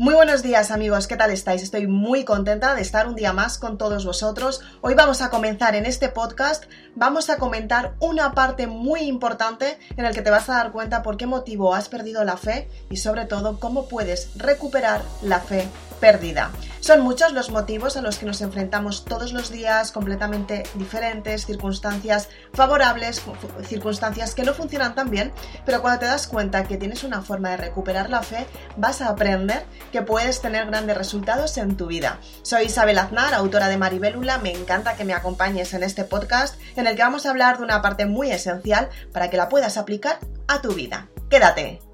Muy buenos días amigos, ¿qué tal estáis? Estoy muy contenta de estar un día más con todos vosotros. Hoy vamos a comenzar en este podcast, vamos a comentar una parte muy importante en el que te vas a dar cuenta por qué motivo has perdido la fe y sobre todo cómo puedes recuperar la fe perdida. Son muchos los motivos a los que nos enfrentamos todos los días, completamente diferentes, circunstancias favorables, circunstancias que no funcionan tan bien, pero cuando te das cuenta que tienes una forma de recuperar la fe, vas a aprender que puedes tener grandes resultados en tu vida. Soy Isabel Aznar, autora de Maribélula, me encanta que me acompañes en este podcast en el que vamos a hablar de una parte muy esencial para que la puedas aplicar a tu vida. Quédate.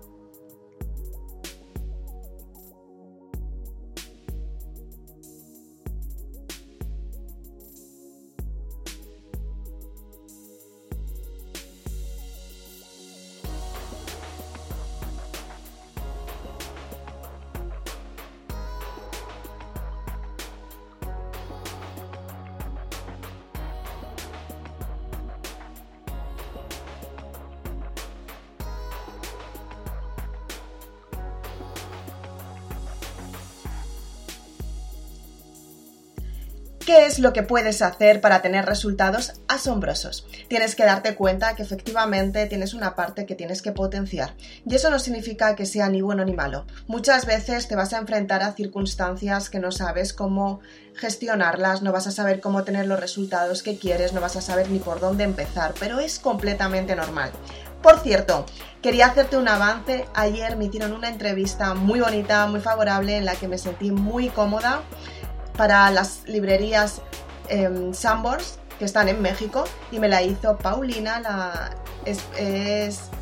¿Qué es lo que puedes hacer para tener resultados asombrosos? Tienes que darte cuenta que efectivamente tienes una parte que tienes que potenciar. Y eso no significa que sea ni bueno ni malo. Muchas veces te vas a enfrentar a circunstancias que no sabes cómo gestionarlas, no vas a saber cómo tener los resultados que quieres, no vas a saber ni por dónde empezar, pero es completamente normal. Por cierto, quería hacerte un avance. Ayer me hicieron una entrevista muy bonita, muy favorable, en la que me sentí muy cómoda para las librerías eh, Sambors que están en México y me la hizo Paulina, la, es,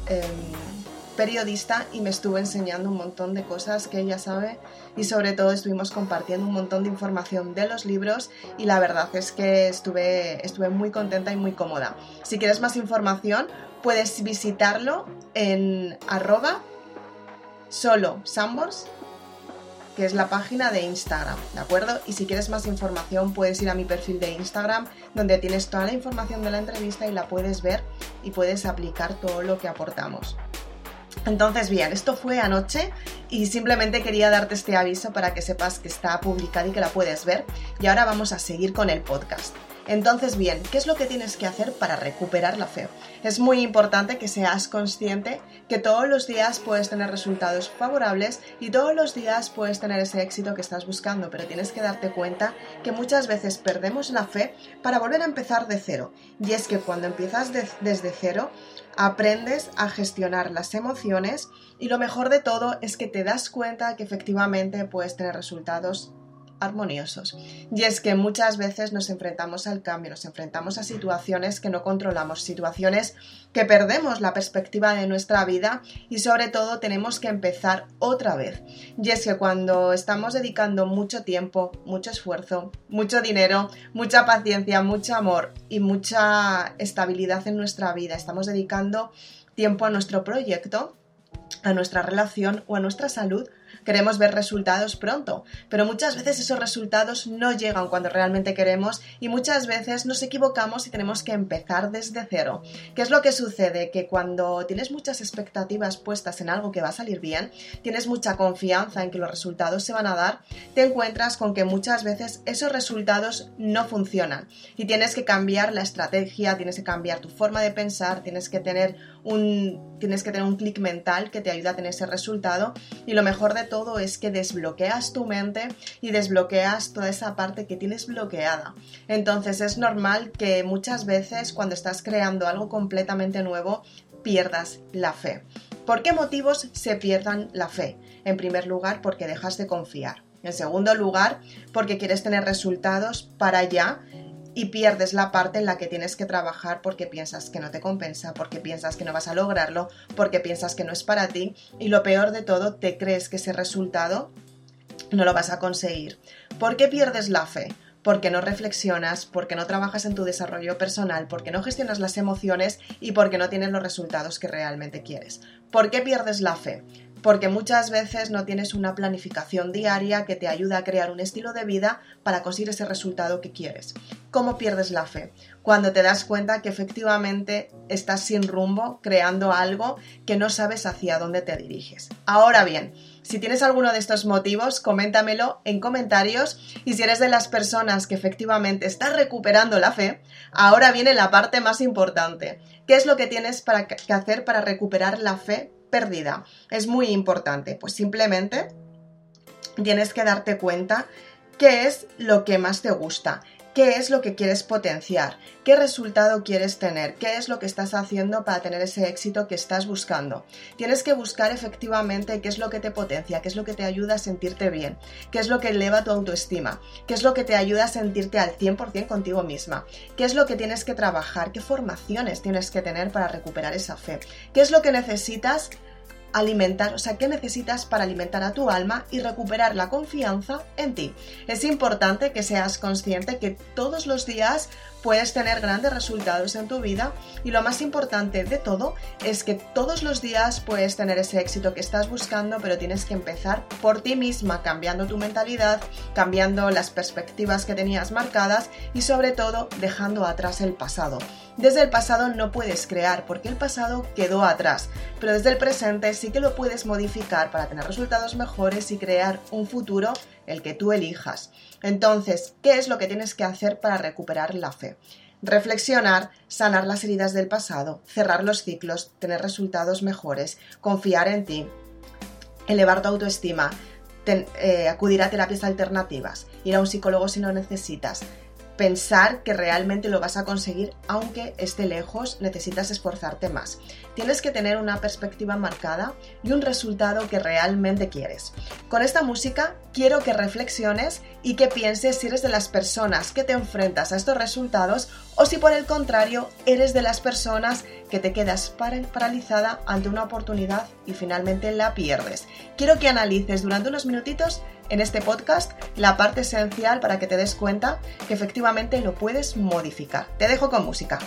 em, periodista y me estuvo enseñando un montón de cosas que ella sabe y sobre todo estuvimos compartiendo un montón de información de los libros y la verdad es que estuve, estuve muy contenta y muy cómoda. Si quieres más información puedes visitarlo en arroba solo Sambors que es la página de Instagram, ¿de acuerdo? Y si quieres más información puedes ir a mi perfil de Instagram donde tienes toda la información de la entrevista y la puedes ver y puedes aplicar todo lo que aportamos. Entonces, bien, esto fue anoche y simplemente quería darte este aviso para que sepas que está publicada y que la puedes ver. Y ahora vamos a seguir con el podcast. Entonces, bien, ¿qué es lo que tienes que hacer para recuperar la fe? Es muy importante que seas consciente que todos los días puedes tener resultados favorables y todos los días puedes tener ese éxito que estás buscando, pero tienes que darte cuenta que muchas veces perdemos la fe para volver a empezar de cero. Y es que cuando empiezas desde cero, aprendes a gestionar las emociones y lo mejor de todo es que te das cuenta que efectivamente puedes tener resultados armoniosos. Y es que muchas veces nos enfrentamos al cambio, nos enfrentamos a situaciones que no controlamos, situaciones que perdemos la perspectiva de nuestra vida y sobre todo tenemos que empezar otra vez. Y es que cuando estamos dedicando mucho tiempo, mucho esfuerzo, mucho dinero, mucha paciencia, mucho amor y mucha estabilidad en nuestra vida, estamos dedicando tiempo a nuestro proyecto, a nuestra relación o a nuestra salud, queremos ver resultados pronto, pero muchas veces esos resultados no llegan cuando realmente queremos y muchas veces nos equivocamos y tenemos que empezar desde cero. ¿Qué es lo que sucede? Que cuando tienes muchas expectativas puestas en algo que va a salir bien, tienes mucha confianza en que los resultados se van a dar, te encuentras con que muchas veces esos resultados no funcionan y tienes que cambiar la estrategia, tienes que cambiar tu forma de pensar, tienes que tener un, tienes que tener un clic mental que te ayude a tener ese resultado y lo mejor de todo es que desbloqueas tu mente y desbloqueas toda esa parte que tienes bloqueada. Entonces es normal que muchas veces cuando estás creando algo completamente nuevo pierdas la fe. ¿Por qué motivos se pierdan la fe? En primer lugar, porque dejas de confiar. En segundo lugar, porque quieres tener resultados para allá y pierdes la parte en la que tienes que trabajar porque piensas que no te compensa, porque piensas que no vas a lograrlo, porque piensas que no es para ti y lo peor de todo, te crees que ese resultado no lo vas a conseguir. ¿Por qué pierdes la fe? Porque no reflexionas, porque no trabajas en tu desarrollo personal, porque no gestionas las emociones y porque no tienes los resultados que realmente quieres. ¿Por qué pierdes la fe? Porque muchas veces no tienes una planificación diaria que te ayuda a crear un estilo de vida para conseguir ese resultado que quieres. ¿Cómo pierdes la fe? Cuando te das cuenta que efectivamente estás sin rumbo, creando algo que no sabes hacia dónde te diriges. Ahora bien, Si tienes alguno de estos motivos, coméntamelo en comentarios y si eres de las personas que efectivamente estás recuperando la fe, ahora viene la parte más importante. ¿Qué es lo que tienes para, que hacer para recuperar la fe perdida? Es muy importante, pues simplemente tienes que darte cuenta qué es lo que más te gusta, qué es lo que quieres potenciar, qué resultado quieres tener, qué es lo que estás haciendo para tener ese éxito que estás buscando. Tienes que buscar efectivamente qué es lo que te potencia, qué es lo que te ayuda a sentirte bien, qué es lo que eleva tu autoestima, qué es lo que te ayuda a sentirte al 100% contigo misma, qué es lo que tienes que trabajar, qué formaciones tienes que tener para recuperar esa fe, qué es lo que necesitas alimentar, o sea, qué necesitas para alimentar a tu alma y recuperar la confianza en ti. Es importante que seas consciente que todos los días puedes tener grandes resultados en tu vida y lo más importante de todo es que todos los días puedes tener ese éxito que estás buscando, pero tienes que empezar por ti misma, cambiando tu mentalidad, cambiando las perspectivas que tenías marcadas y sobre todo dejando atrás el pasado. Desde el pasado no puedes crear porque el pasado quedó atrás, pero desde el presente sí que lo puedes modificar para tener resultados mejores y crear un futuro el que tú elijas. Entonces, ¿qué es lo que tienes que hacer para recuperar la fe? Reflexionar, sanar las heridas del pasado, cerrar los ciclos, tener resultados mejores, confiar en ti, elevar tu autoestima, eh, acudir a terapias alternativas, ir a un psicólogo si lo necesitas, pensar que realmente lo vas a conseguir aunque esté lejos, necesitas esforzarte más. Tienes que tener una perspectiva marcada y un resultado que realmente quieres. Con esta música quiero que reflexiones y que pienses si eres de las personas que te enfrentas a estos resultados o si por el contrario eres de las personas que te quedas paralizada ante una oportunidad y finalmente la pierdes. Quiero que analices durante unos minutitos en este podcast la parte esencial para que te des cuenta que efectivamente lo puedes modificar. Te dejo con música.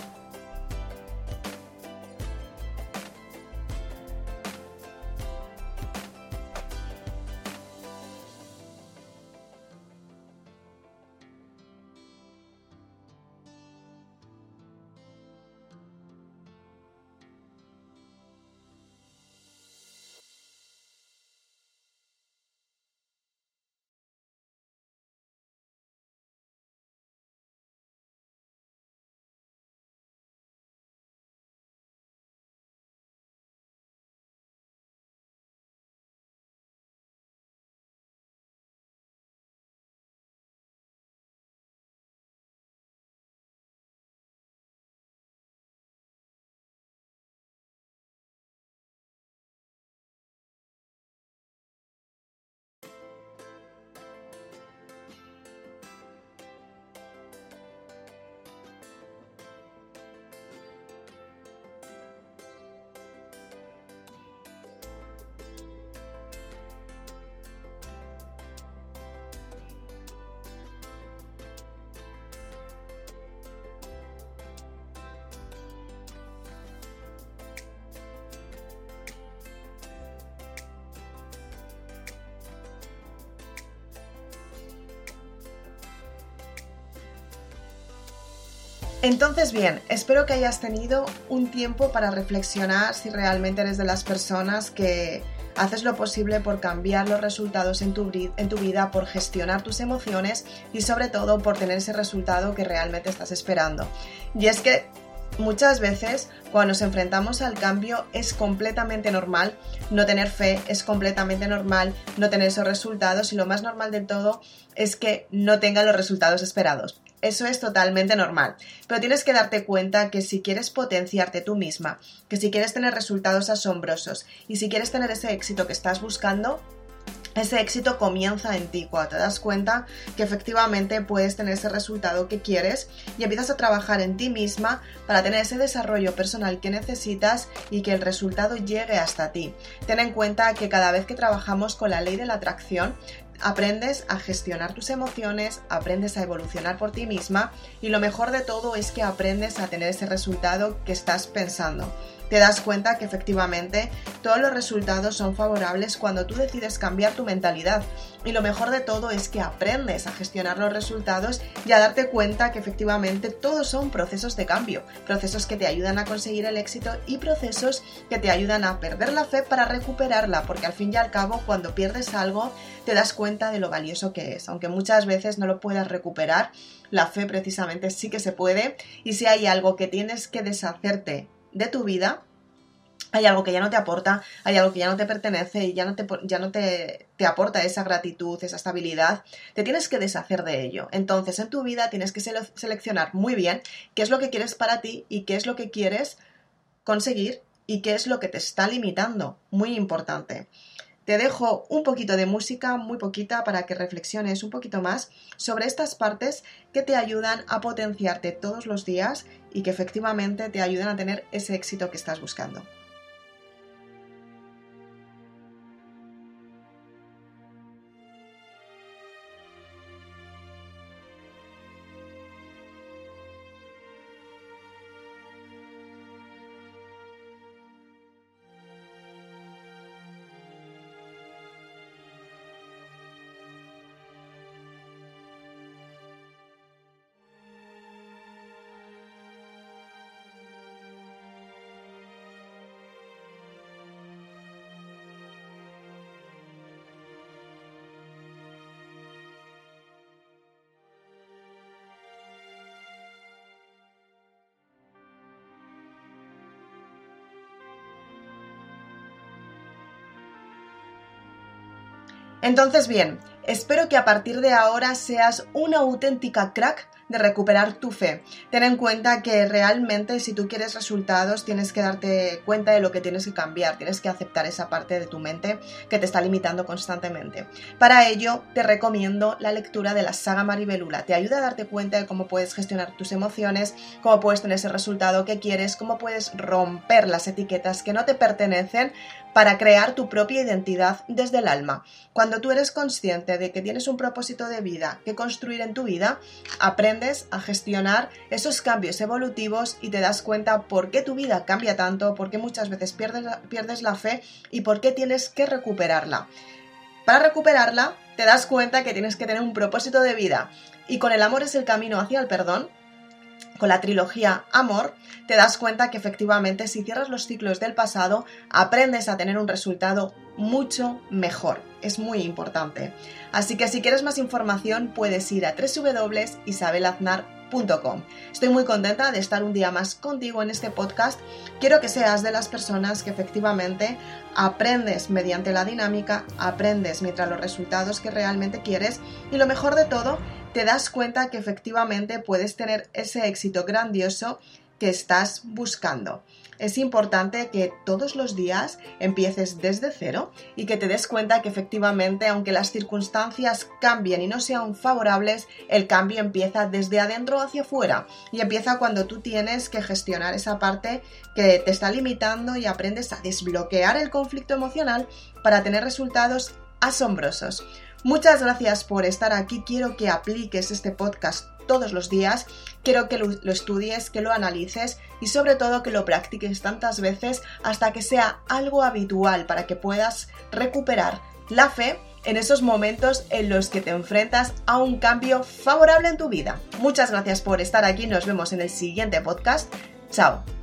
Entonces, bien, espero que hayas tenido un tiempo para reflexionar si realmente eres de las personas que haces lo posible por cambiar los resultados en tu, vida, por gestionar tus emociones y sobre todo por tener ese resultado que realmente estás esperando. Y es que muchas veces cuando nos enfrentamos al cambio es completamente normal no tener fe, es completamente normal no tener esos resultados y lo más normal de todo es que no tenga los resultados esperados. Eso es totalmente normal. Pero tienes que darte cuenta que si quieres potenciarte tú misma, que si quieres tener resultados asombrosos y si quieres tener ese éxito que estás buscando, ese éxito comienza en ti cuando te das cuenta que efectivamente puedes tener ese resultado que quieres y empiezas a trabajar en ti misma para tener ese desarrollo personal que necesitas y que el resultado llegue hasta ti. Ten en cuenta que cada vez que trabajamos con la ley de la atracción, aprendes a gestionar tus emociones, aprendes a evolucionar por ti misma y lo mejor de todo es que aprendes a tener ese resultado que estás pensando. Te das cuenta que efectivamente todos los resultados son favorables cuando tú decides cambiar tu mentalidad. Y lo mejor de todo es que aprendes a gestionar los resultados y a darte cuenta que efectivamente todos son procesos de cambio, procesos que te ayudan a conseguir el éxito y procesos que te ayudan a perder la fe para recuperarla, porque al fin y al cabo cuando pierdes algo te das cuenta de lo valioso que es, aunque muchas veces no lo puedas recuperar, la fe precisamente sí que se puede y si hay algo que tienes que deshacerte de tu vida, hay algo que ya no te aporta, hay algo que ya no te pertenece y ya no te, ya no te, te, aporta esa gratitud, esa estabilidad, te tienes que deshacer de ello. Entonces en tu vida tienes que seleccionar muy bien qué es lo que quieres para ti y qué es lo que quieres conseguir y qué es lo que te está limitando. Muy importante. Te dejo un poquito de música, muy poquita, para que reflexiones un poquito más sobre estas partes que te ayudan a potenciarte todos los días y que efectivamente te ayudan a tener ese éxito que estás buscando. Entonces, bien, espero que a partir de ahora seas una auténtica crack de recuperar tu fe. Ten en cuenta que realmente si tú quieres resultados tienes que darte cuenta de lo que tienes que cambiar, tienes que aceptar esa parte de tu mente que te está limitando constantemente. Para ello te recomiendo la lectura de la saga Maribelula. Te ayuda a darte cuenta de cómo puedes gestionar tus emociones, cómo puedes tener ese resultado que quieres, cómo puedes romper las etiquetas que no te pertenecen para crear tu propia identidad desde el alma. Cuando tú eres consciente de que tienes un propósito de vida que construir en tu vida, aprende a gestionar esos cambios evolutivos y te das cuenta por qué tu vida cambia tanto, por qué muchas veces pierdes pierdes la fe y por qué tienes que recuperarla. Para recuperarla, te das cuenta que tienes que tener un propósito de vida y con el amor es el camino hacia el perdón, con la trilogía Amor, te das cuenta que efectivamente si cierras los ciclos del pasado, aprendes a tener un resultado mucho mejor. Es muy importante. Así que si quieres más información, puedes ir a www.isabelaznar.com. Estoy muy contenta de estar un día más contigo en este podcast. Quiero que seas de las personas que efectivamente aprendes mediante la dinámica, aprendes mientras los resultados que realmente quieres y lo mejor de todo te das cuenta que efectivamente puedes tener ese éxito grandioso que estás buscando. Es importante que todos los días empieces desde cero y que te des cuenta que efectivamente, aunque las circunstancias cambien y no sean favorables, el cambio empieza desde adentro hacia afuera y empieza cuando tú tienes que gestionar esa parte que te está limitando y aprendes a desbloquear el conflicto emocional para tener resultados asombrosos. Muchas gracias por estar aquí. Quiero que apliques este podcast todos los días. Quiero que lo, estudies, que lo analices y sobre todo que lo practiques tantas veces hasta que sea algo habitual para que puedas recuperar la fe en esos momentos en los que te enfrentas a un cambio favorable en tu vida. Muchas gracias por estar aquí. Nos vemos en el siguiente podcast. Chao.